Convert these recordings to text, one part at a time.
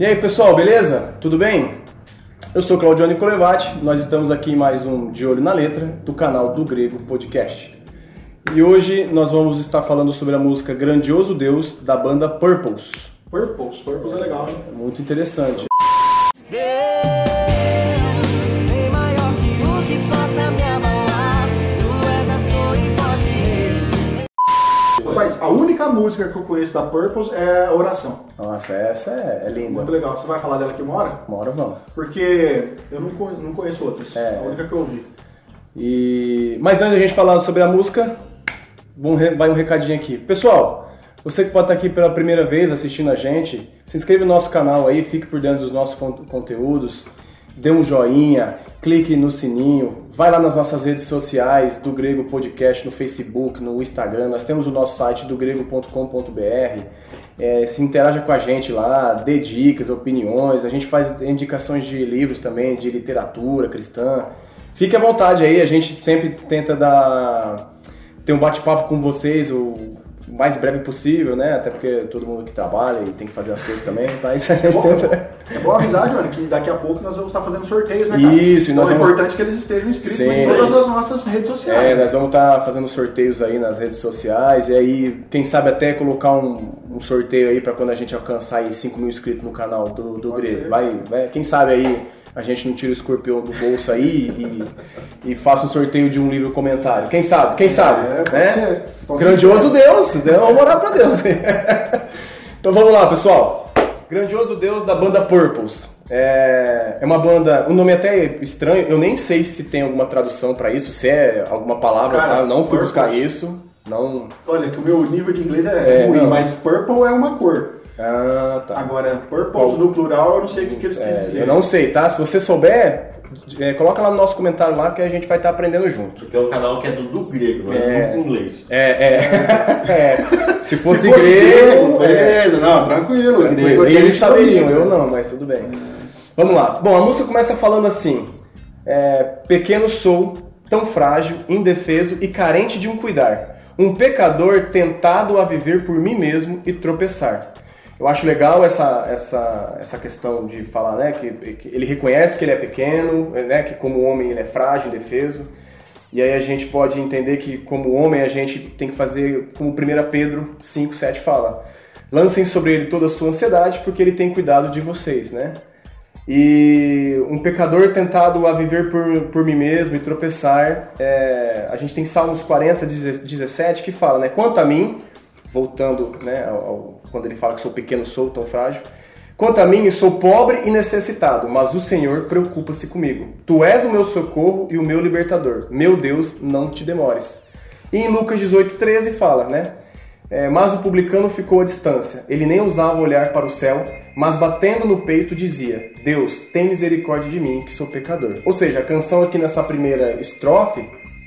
E aí pessoal, beleza? Tudo bem? Eu sou Claudione Colevati, nós estamos aqui em mais um De Olho na Letra do canal do Grego Podcast. E hoje nós vamos estar falando sobre a música Grandioso Deus da banda Purples. Purples, Purples é legal, hein? Muito interessante. Música que eu conheço da Purples é Oração. Nossa, essa é, é linda. Muito legal. Você vai falar dela aqui uma hora? Uma hora vamos. Porque eu não, con- não conheço outras. É. A única que eu ouvi. E... Mas antes da gente falar sobre a música, vai um recadinho aqui. Pessoal, você que pode estar aqui pela primeira vez assistindo a gente, se inscreva no nosso canal aí, fique por dentro dos nossos con- conteúdos, dê um joinha, clique no sininho, vai lá nas nossas redes sociais do Grego Podcast, no Facebook, no Instagram, nós temos o nosso site do grego.com.br, é, se interaja com a gente lá, dê dicas, opiniões, a gente faz indicações de livros também, de literatura cristã, Fique à vontade aí, a gente sempre tenta dar ter um bate-papo com vocês o mais breve possível, né? Até porque todo mundo que trabalha e tem que fazer as coisas também, mas a gente Bom, tenta. É bom avisar, Johnny, que daqui a pouco nós vamos estar fazendo sorteios, né, cara? Isso, e nós então é vamos- importante que eles estejam inscritos Sim. em todas as nossas redes sociais. É, nós vamos estar fazendo sorteios aí nas redes sociais e aí, quem sabe até colocar um, um sorteio aí para quando a gente alcançar aí 5 mil inscritos no canal do, do Grego. Vai, vai, quem sabe aí a gente não tira o escorpião do bolso aí e, e faça um sorteio de um livro comentário. Quem sabe? Quem sabe? É, pode né? Grandioso ser. Deus, vamos orar pra Deus. então vamos lá, pessoal. Grandioso Deus da banda Purples. É, é uma banda, o nome é até estranho, eu nem sei se tem alguma tradução pra isso, se é alguma palavra, Cara, tá? Eu não fui Purples. buscar isso. Não. Olha, que o meu nível de inglês é, É, ruim, não. mas Purple é uma cor. Ah, tá. Agora, Qual? no plural, eu não sei o que, que eles quis É, dizer. eu não sei, tá? Se você souber, é, coloca lá no nosso comentário lá que a gente vai estar aprendendo junto. Porque é o canal que é do, do grego, não é, do inglês. É, é. é. Se fosse, Se fosse grego, grego, é. beleza, não, tranquilo. Tranquilo. E a eles saberiam, eu não, mas tudo bem. Vamos lá. Bom, a música começa falando assim: é, Pequeno sou, tão frágil, indefeso e carente de um cuidar. Um pecador tentado a viver por mim mesmo e tropeçar. Eu acho legal essa, essa, essa questão de falar né, que, que ele reconhece que ele é pequeno, né, que como homem ele é frágil, indefeso. E aí a gente pode entender que como homem a gente tem que fazer como 1 Pedro 5, 7 fala. Lancem sobre ele toda a sua ansiedade, porque ele tem cuidado de vocês, né? E um pecador tentado a viver por, por mim mesmo e tropeçar, é, a gente tem Salmos 40, 17 que fala, né? Quanto a mim, voltando né, ao- quando ele fala que sou pequeno, sou tão frágil. Quanto a mim, sou pobre e necessitado, mas o Senhor preocupa-se comigo. Tu és o meu socorro e o meu libertador. Meu Deus, não te demores. E em Lucas 18, 13 fala, né? É, mas o publicano ficou à distância. Ele nem ousava olhar para o céu, mas batendo no peito dizia: Deus, tem misericórdia de mim, que sou pecador. Ou seja, a canção aqui nessa primeira estrofe,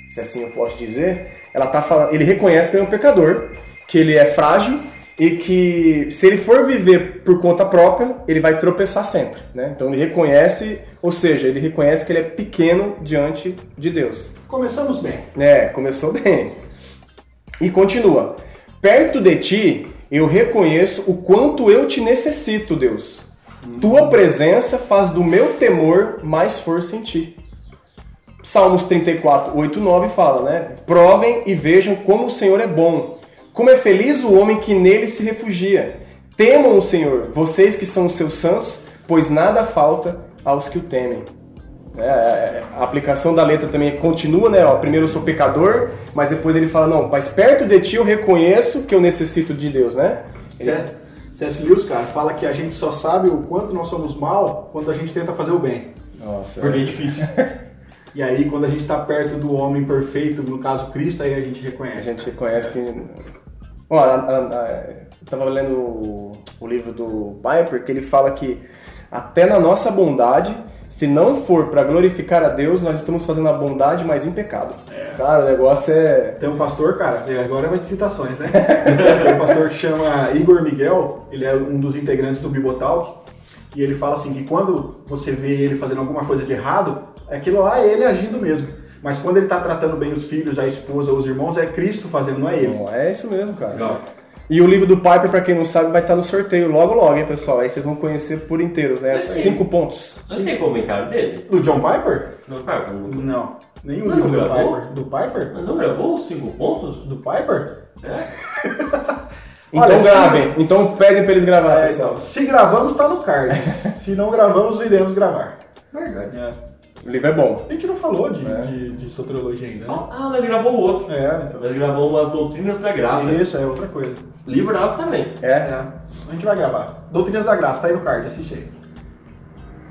se assim eu posso dizer, ela tá falando, ele reconhece que ele é um pecador, que ele é frágil e que se ele for viver por conta própria, ele vai tropeçar sempre, né? Então ele reconhece, ou seja, ele reconhece que ele é pequeno diante de Deus. Começamos bem. É, começou bem. E continua. Perto de ti, eu reconheço o quanto eu te necessito, Deus. Tua presença faz do meu temor mais força em ti. Salmos 34, 8, 9 fala, né? Provem e vejam como o Senhor é bom. Como é feliz o homem que nele se refugia. Temam o Senhor, vocês que são os seus santos, pois nada falta aos que o temem. É, a aplicação da letra também continua, né? Ó, primeiro eu sou pecador, mas depois ele fala, não, mas perto de ti eu reconheço que eu necessito de Deus, né? Ele- C- C.S. Lewis, cara, fala que a gente só sabe o quanto nós somos mal quando a gente tenta fazer o bem. Nossa, Porque é difícil. E aí, quando a gente está perto do homem perfeito, no caso Cristo, aí a gente a reconhece. gente reconhece que. Ó, a- a- a- eu tava lendo o, o livro do Piper que ele fala que até na nossa bondade, se não for para glorificar a Deus, nós estamos fazendo a bondade, mas em pecado. Cara, o negócio é. Tem um pastor, cara, agora vai de citações, né? Tem um pastor que chama Igor Miguel, ele é um dos integrantes do Bibotalk, e ele fala assim que quando você vê ele fazendo alguma coisa de errado, aquilo lá é ele agindo mesmo. Mas quando ele tá tratando bem os filhos, a esposa, os irmãos, é Cristo fazendo, não é ele. Não, é isso mesmo, cara. Legal. E o livro do Piper, pra quem não sabe, vai estar no sorteio logo logo, hein, pessoal? Aí vocês vão conhecer por inteiro, né? Sim. Cinco pontos. Não tem comentário dele? Do John Piper? Não, cara, não, Não. Nenhum Não, livro do gravou? Piper. Do Piper? não gravou os cinco pontos? Do Piper? É? Então Olha, gravem. Então pedem pra eles gravar, É, pessoal. então, se gravamos, tá no card. se não gravamos, iremos gravar. Verdade. É. O livro é bom. A gente não falou de, É. de, de soteriologia ainda, né? Ah, nós gravou o outro. É, então. Nós gravamos as Doutrinas da Graça. Isso, é outra coisa. Livraço também. É. É. A gente vai gravar. Doutrinas da Graça, tá aí no card, assiste aí.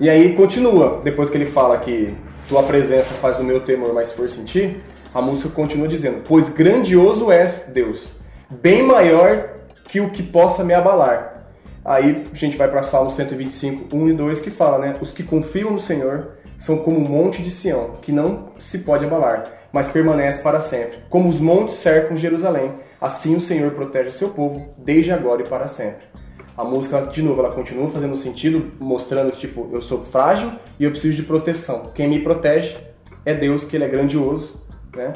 E aí continua, depois que ele fala que tua presença faz o meu temor mais força em ti, a música continua dizendo: Pois grandioso és, Deus, bem maior que o que possa me abalar. Aí a gente vai para Salmo 125, 1 e 2, que fala, né? Os que confiam no Senhor são como um monte de Sião, que não se pode abalar, mas permanece para sempre. Como os montes cercam Jerusalém, assim o Senhor protege o seu povo, desde agora e para sempre. A música, de novo, ela continua fazendo sentido, mostrando que, tipo, eu sou frágil e eu preciso de proteção. Quem me protege é Deus, que ele é grandioso, né?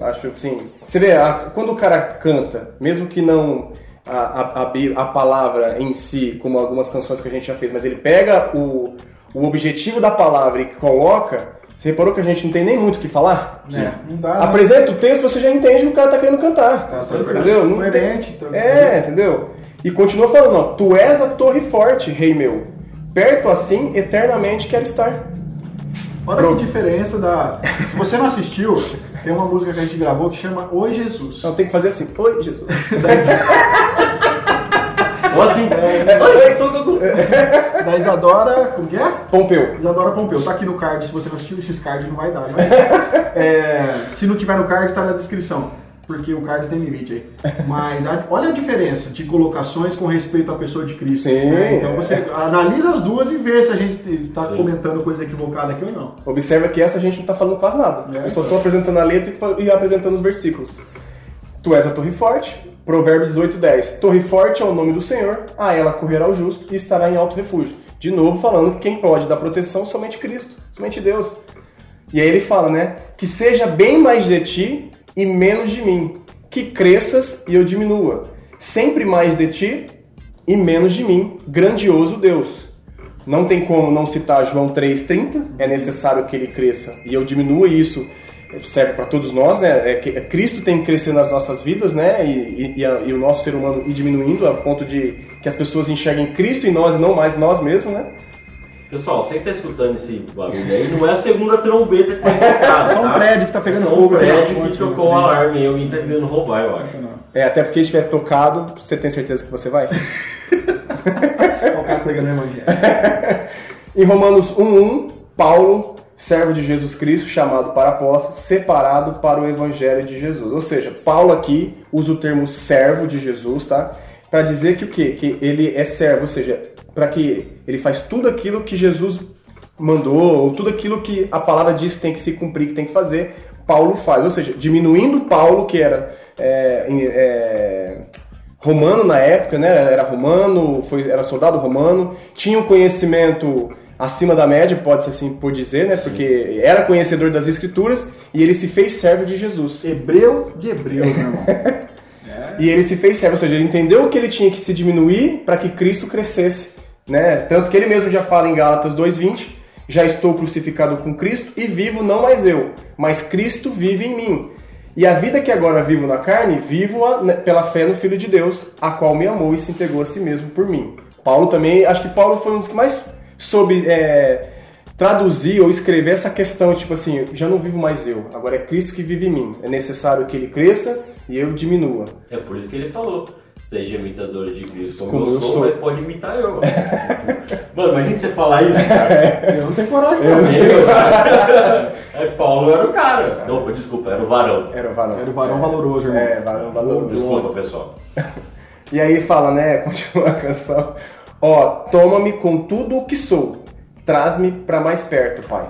Acho assim. Você vê, a- quando o cara canta, mesmo que não a, a, a, a palavra em si, como algumas canções que a gente já fez, mas ele pega o, o objetivo da palavra e coloca, você reparou que a gente não tem nem muito o que falar? É, não dá. né? Apresenta o texto, você já entende que o cara tá querendo cantar. Tá, é verdade. entendeu? Não tem- Coerente. Então, é, entendeu? E continua falando, ó, tu és a torre forte, rei meu. Perto assim, eternamente quero estar. Olha Pronto. que diferença da. Se você não assistiu, tem uma música que a gente gravou que chama Oi Jesus. Então tem que fazer assim, oi Jesus. Ou assim, Oi, tô com- Da Isadora. Como que é? Pompeu. Isadora Pompeu. Tá aqui no card, se você não assistiu, esses cards não vai dar, né? É, se não tiver no card, tá na descrição. Porque o card tem limite aí. Mas a- olha a diferença de colocações com respeito à pessoa de Cristo. Sim. né? Então você analisa as duas e vê se a gente tá Sim. comentando coisa equivocada aqui ou não. Observa que essa a gente não tá falando quase nada. É. Eu só tô apresentando a letra e- e apresentando os versículos. Tu és a torre forte, Provérbios 18, 10. Torre forte é o nome do Senhor, a ela correrá o justo e estará em alto refúgio. De novo falando que quem pode dar proteção somente Cristo, somente Deus. E aí ele fala, né? Que seja bem mais de ti e menos de mim. Que cresças e eu diminua. Sempre mais de ti e menos de mim. Grandioso Deus. Não tem como não citar João 3,30. É necessário que ele cresça e eu diminua isso serve para todos nós, né? É que Cristo tem que crescer nas nossas vidas, né? E, e- e a- e o nosso ser humano ir diminuindo a ponto de que as pessoas enxerguem Cristo em nós e não mais nós mesmos, né? Pessoal, você que tá escutando esse barulho aí, não é a segunda trombeta que foi tocada, Só um tá? prédio que tá pegando Só um fogo na prédio fonte, que tocou né? o alarme e alguém tá querendo roubar, eu acho. É, até porque se tiver tocado, você tem certeza que você vai? O cara pegando o evangelho. Em Romanos 1:1, Paulo, servo de Jesus Cristo, chamado para apóstolo, separado para o evangelho de Jesus. Ou seja, Paulo aqui usa o termo servo de Jesus, tá? Para dizer que o quê? Que ele é servo, ou seja, para que ele faz tudo aquilo que Jesus mandou, ou tudo aquilo que a palavra diz que tem que se cumprir, que tem que fazer, Paulo faz. Ou seja, diminuindo Paulo, que era é, é, romano na época, né? Era romano, foi, era soldado romano, tinha um conhecimento acima da média, pode-se assim por dizer, né? Porque era conhecedor das escrituras e ele se fez servo de Jesus. Hebreu de hebreu, meu irmão. E ele se fez servo, ou seja, ele entendeu que ele tinha que se diminuir para que Cristo crescesse, né? Tanto que ele mesmo já fala em Gálatas 2:20, já estou crucificado com Cristo e vivo não mais eu, mas Cristo vive em mim. E a vida que agora vivo na carne, vivo-a né, pela fé no Filho de Deus, a qual me amou e se entregou a si mesmo por mim. Paulo também, acho que Paulo foi um dos que mais soube é, traduzir ou escrever essa questão, tipo assim, já não vivo mais eu, agora é Cristo que vive em mim. É necessário que ele cresça e eu diminua. É por isso que ele falou. Seja imitador de Cristo como, Como eu eu sou, sou. mas pode imitar eu. Mano, imagina você falar isso, cara. Eu não tenho coragem, não. Eu, cara. É, Paulo era o cara. Não, foi, desculpa, era o varão. Era o varão. Era o varão valoroso, irmão. É, varão valoroso. Desculpa, pessoal. E aí fala, né? Continua a canção. Ó, toma-me com tudo o que sou, traz-me para mais perto, Pai.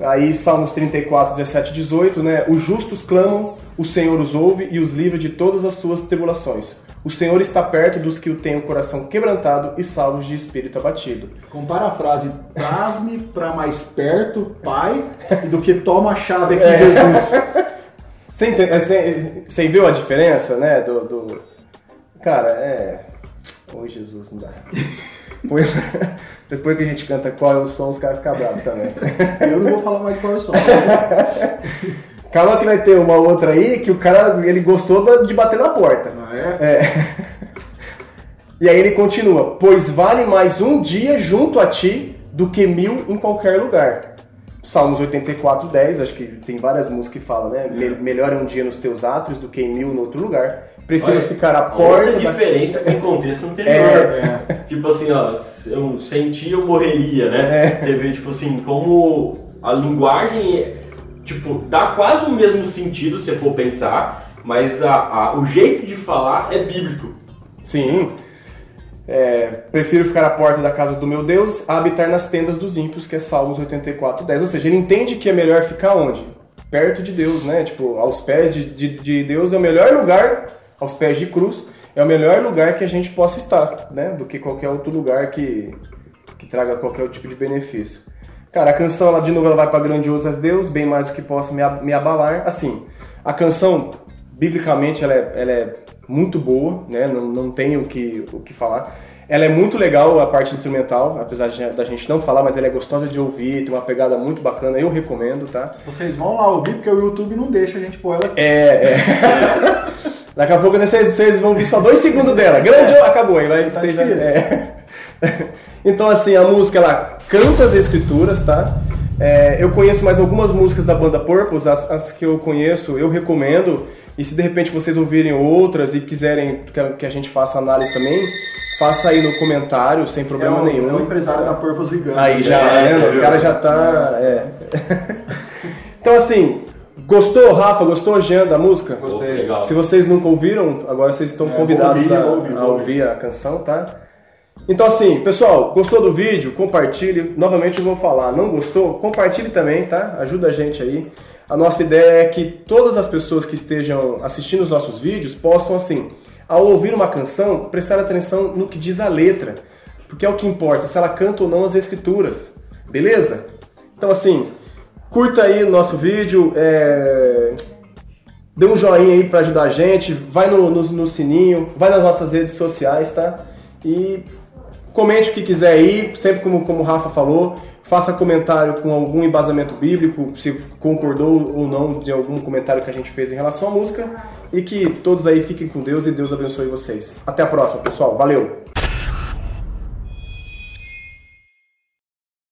Aí Salmos 34, 17 e 18, né? Os justos clamam, o Senhor os ouve e os livra de todas as suas tribulações. O Senhor está perto dos que o têm o coração quebrantado e salvos de espírito abatido. Compara a frase, traz-me pra mais perto, pai, do que toma a chave aqui, É. Jesus. Você, entende, você, você viu a diferença, né? Do, do- Cara, é. Oi, Jesus, não dá. Depois, depois que a gente canta qual é o som, os caras ficam bravos também. Eu não vou falar mais de Power Song. Calma que vai ter uma outra aí que o cara ele gostou de bater na porta. Não é? É. E aí ele continua: Pois vale mais um dia junto a ti do que mil em qualquer lugar. Salmos 84, 10, acho que tem várias músicas que falam, né? Me- Melhor é um dia nos teus atos do que em mil no outro lugar. Prefiro Olha, ficar à porta. outra da- diferença com o contexto anterior. É. Tipo assim, ó, eu senti, eu morreria, É. né? Você vê, tipo assim, como a linguagem, tipo, dá quase o mesmo sentido se for pensar, mas a, a- o jeito de falar é bíblico. Sim. É, prefiro ficar à porta da casa do meu Deus a habitar nas tendas dos ímpios, que é Salmos 84, 10. Ou seja, ele entende que é melhor ficar onde? Perto de Deus, né? Tipo, aos pés de, de, de Deus é o melhor lugar, aos pés de cruz, é o melhor lugar que a gente possa estar, né? Do que qualquer outro lugar que, que traga qualquer tipo de benefício. Cara, a canção, ela de novo, ela vai para grandioso és Deus, bem mais do que possa me, me abalar. Assim, a canção, biblicamente, ela é, ela é muito boa, né? Não, não tem o que, o que falar. Ela é muito legal, a parte instrumental, apesar de- da gente não falar, mas ela é gostosa de ouvir, tem uma pegada muito bacana, eu recomendo, tá? Vocês vão lá ouvir, porque o YouTube não deixa a gente pôr ela aqui. É, é. Daqui a pouco né, vocês, vocês vão ver só dois segundos dela. Grande, acabou aí. Vai, Tá vocês é. Então, assim, a música ela canta as escrituras, tá? É, eu conheço mais algumas músicas da banda Purpose, as, as que eu conheço, eu recomendo. E se de repente vocês ouvirem outras e quiserem que a, gente faça análise também, faça aí no comentário, sem problema é o, nenhum. É o empresário da Purpose ligando. Aí já, É, viu? O cara já tá. é. então assim, gostou, Rafa? Gostou, Jean, da música? Gostei. legal. Se vocês nunca ouviram, agora vocês estão É, convidados ouvir, a, ouvir, a ouvir a canção, tá? Então assim, pessoal, gostou do vídeo? Compartilhe. Novamente eu vou falar, não gostou? Compartilhe também, tá? Ajuda a gente aí. A nossa ideia é que todas as pessoas que estejam assistindo os nossos vídeos possam, assim, ao ouvir uma canção, prestar atenção no que diz a letra. Porque é o que importa, se ela canta ou não as escrituras. Beleza? Então assim, curta aí o nosso vídeo, é, dê um joinha aí pra ajudar a gente, vai no, no, no sininho, vai nas nossas redes sociais, tá? E comente o que quiser aí, sempre como, como o Rafa falou, faça comentário com algum embasamento bíblico, se concordou ou não de algum comentário que a gente fez em relação à música, e que todos aí fiquem com Deus e Deus abençoe vocês. Até a próxima, pessoal. Valeu!